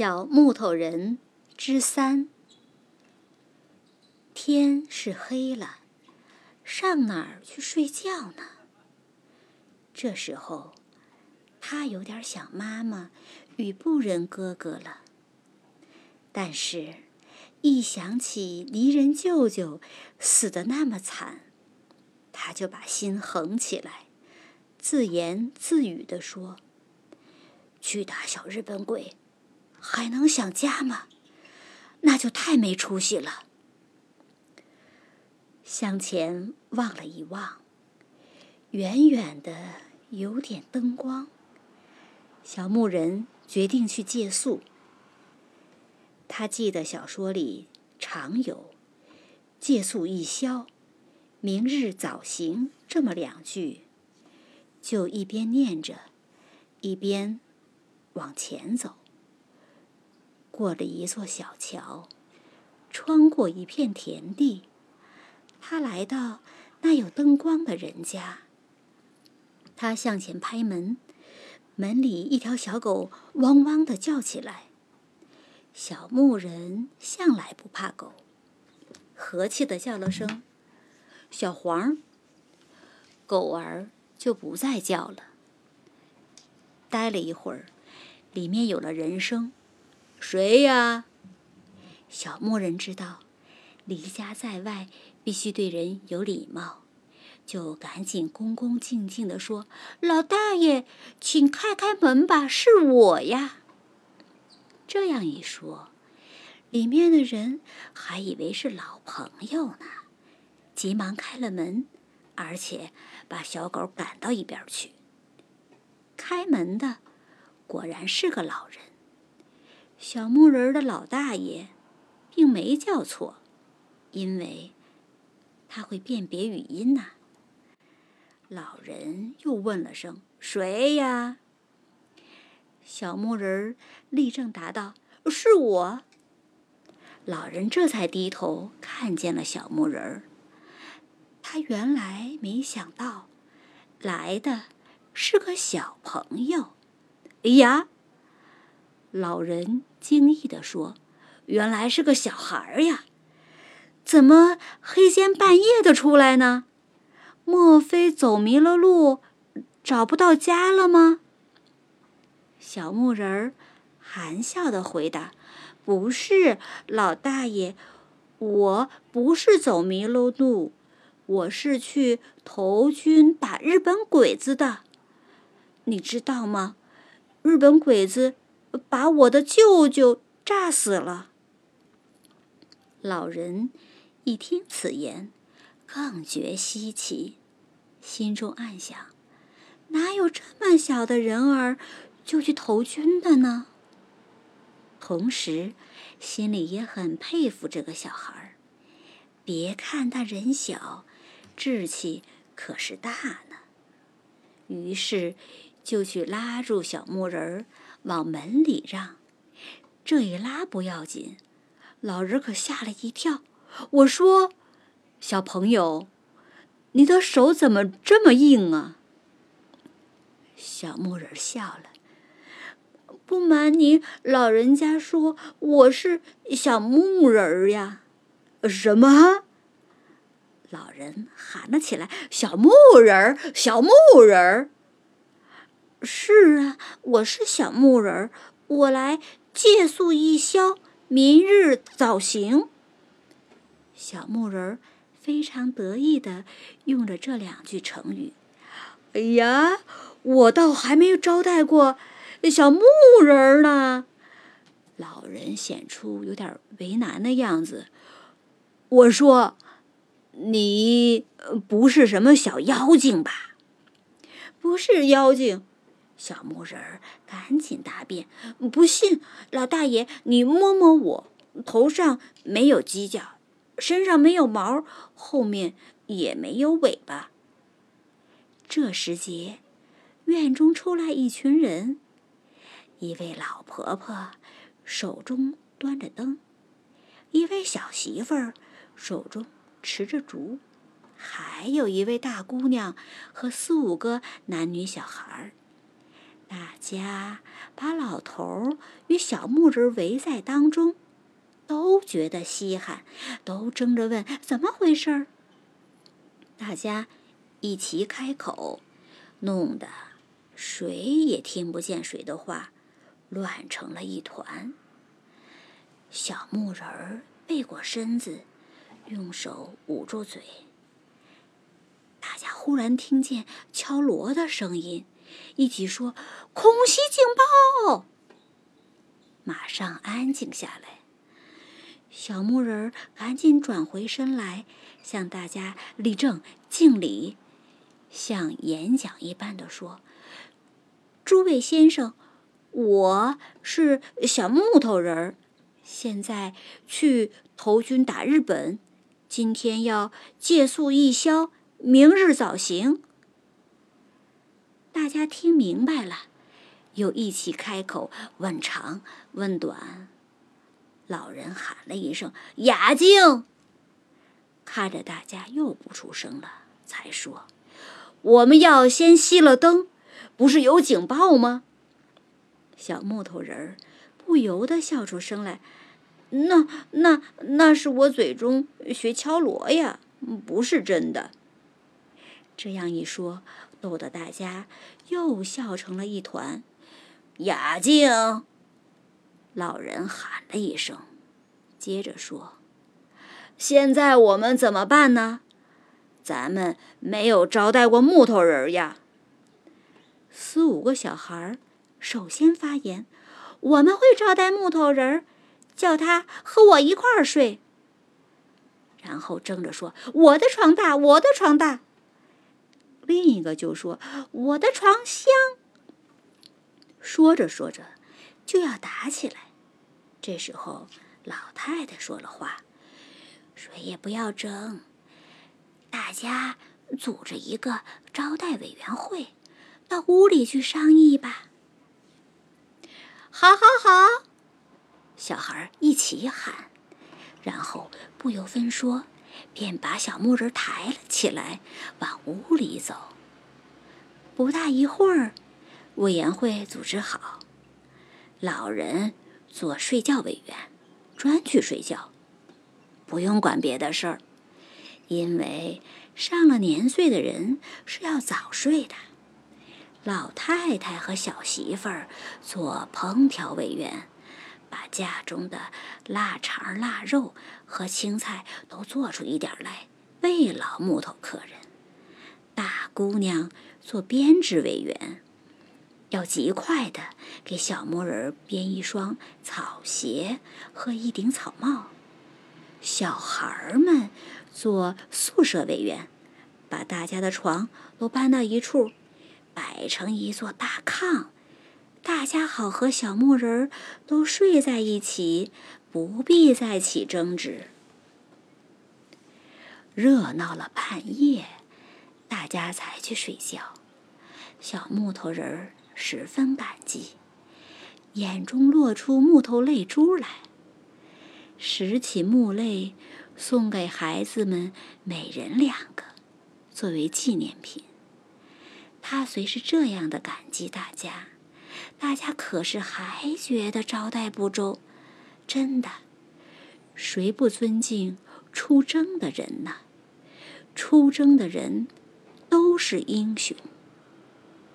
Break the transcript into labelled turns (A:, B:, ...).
A: 小木头人之三。天是黑了，上哪儿去睡觉呢？这时候，他有点想妈妈与布人哥哥了。但是，一想起泥人舅舅死的那么惨，他就把心横起来，自言自语地说：“去打小日本鬼。”还能想家吗？那就太没出息了。向前望了一望，远远的有点灯光。小木人决定去借宿。他记得小说里常有“借宿一宵，明日早行”这么两句，就一边念着，一边往前走。过了一座小桥，穿过一片田地，他来到那有灯光的人家。他向前拍门，门里一条小狗汪汪的叫起来。小牧人向来不怕狗，和气的叫了声“小黄”，狗儿就不再叫了。待了一会儿，里面有了人声。谁呀？小牧人知道，离家在外必须对人有礼貌，就赶紧恭恭敬敬地说：“老大爷，请开开门吧，是我呀。”这样一说，里面的人还以为是老朋友呢，急忙开了门，而且把小狗赶到一边去。开门的果然是个老人。小木人的老大爷，并没叫错，因为他会辨别语音呐。老人又问了声：“谁呀？”小木人立正答道：“是我。”老人这才低头看见了小木人他原来没想到，来的是个小朋友。哎呀！老人惊异地说：“原来是个小孩呀，怎么黑天半夜的出来呢？莫非走迷了路，找不到家了吗？”小木人儿含笑的回答：“不是，老大爷，我不是走迷了路，我是去投军打日本鬼子的。你知道吗？日本鬼子……”把我的舅舅炸死了。老人一听此言，更觉稀奇，心中暗想：哪有这么小的人儿就去投军的呢？同时，心里也很佩服这个小孩儿。别看他人小，志气可是大呢。于是，就去拉住小木人儿。往门里让，这一拉不要紧，老人可吓了一跳。我说：“小朋友，你的手怎么这么硬啊？”小木人笑了。不瞒您，老人家说我是小木人呀。什么？老人喊了起来：“小木人，小木人！”是啊，我是小木人儿，我来借宿一宵，明日早行。小木人儿非常得意的用了这两句成语。哎呀，我倒还没有招待过小木人呢。老人显出有点为难的样子。我说，你不是什么小妖精吧？不是妖精。小木人儿赶紧答辩：“不信，老大爷，你摸摸我，头上没有犄角，身上没有毛，后面也没有尾巴。”这时节，院中出来一群人，一位老婆婆手中端着灯，一位小媳妇儿手中持着烛，还有一位大姑娘和四五个男女小孩儿。大家把老头与小木人围在当中，都觉得稀罕，都争着问怎么回事儿。大家一齐开口，弄得谁也听不见谁的话，乱成了一团。小木人背过身子，用手捂住嘴。大家忽然听见敲锣的声音，一起说：“空袭警报！”马上安静下来。小木人儿赶紧转回身来，向大家立正敬礼，像演讲一般的说：“诸位先生，我是小木头人儿。”现在去投军打日本，今天要借宿一宵，明日早行。大家听明白了，又一起开口问长问短。老人喊了一声“雅静”，看着大家又不出声了，才说：“我们要先熄了灯，不是有警报吗？”小木头人儿不由得笑出声来。那那那是我嘴中学敲锣呀，不是真的。这样一说，逗得大家又笑成了一团。雅静，老人喊了一声，接着说：“现在我们怎么办呢？咱们没有招待过木头人呀。”四五个小孩首先发言：“我们会招待木头人。”叫他和我一块儿睡，然后争着说：“我的床大，我的床大。”另一个就说：“我的床香。”说着说着，就要打起来。这时候，老太太说了话：“谁也不要争，大家组织一个招待委员会，到屋里去商议吧。”好，好，好。小孩一起喊，然后不由分说，便把小木人抬了起来，往屋里走。不大一会儿，委员会组织好，老人做睡觉委员，专去睡觉，不用管别的事儿，因为上了年岁的人是要早睡的。老太太和小媳妇儿做烹调委员。把家中的腊肠、腊肉和青菜都做出一点来，慰劳木头客人。大姑娘做编织委员，要极快的给小木人编一双草鞋和一顶草帽。小孩们做宿舍委员，把大家的床都搬到一处，摆成一座大炕。大家好，和小木人儿都睡在一起，不必再起争执。热闹了半夜，大家才去睡觉。小木头人儿十分感激，眼中落出木头泪珠来，拾起木泪，送给孩子们每人两个，作为纪念品。他虽是这样的感激大家。大家可是还觉得招待不周？真的，谁不尊敬出征的人呢？出征的人都是英雄。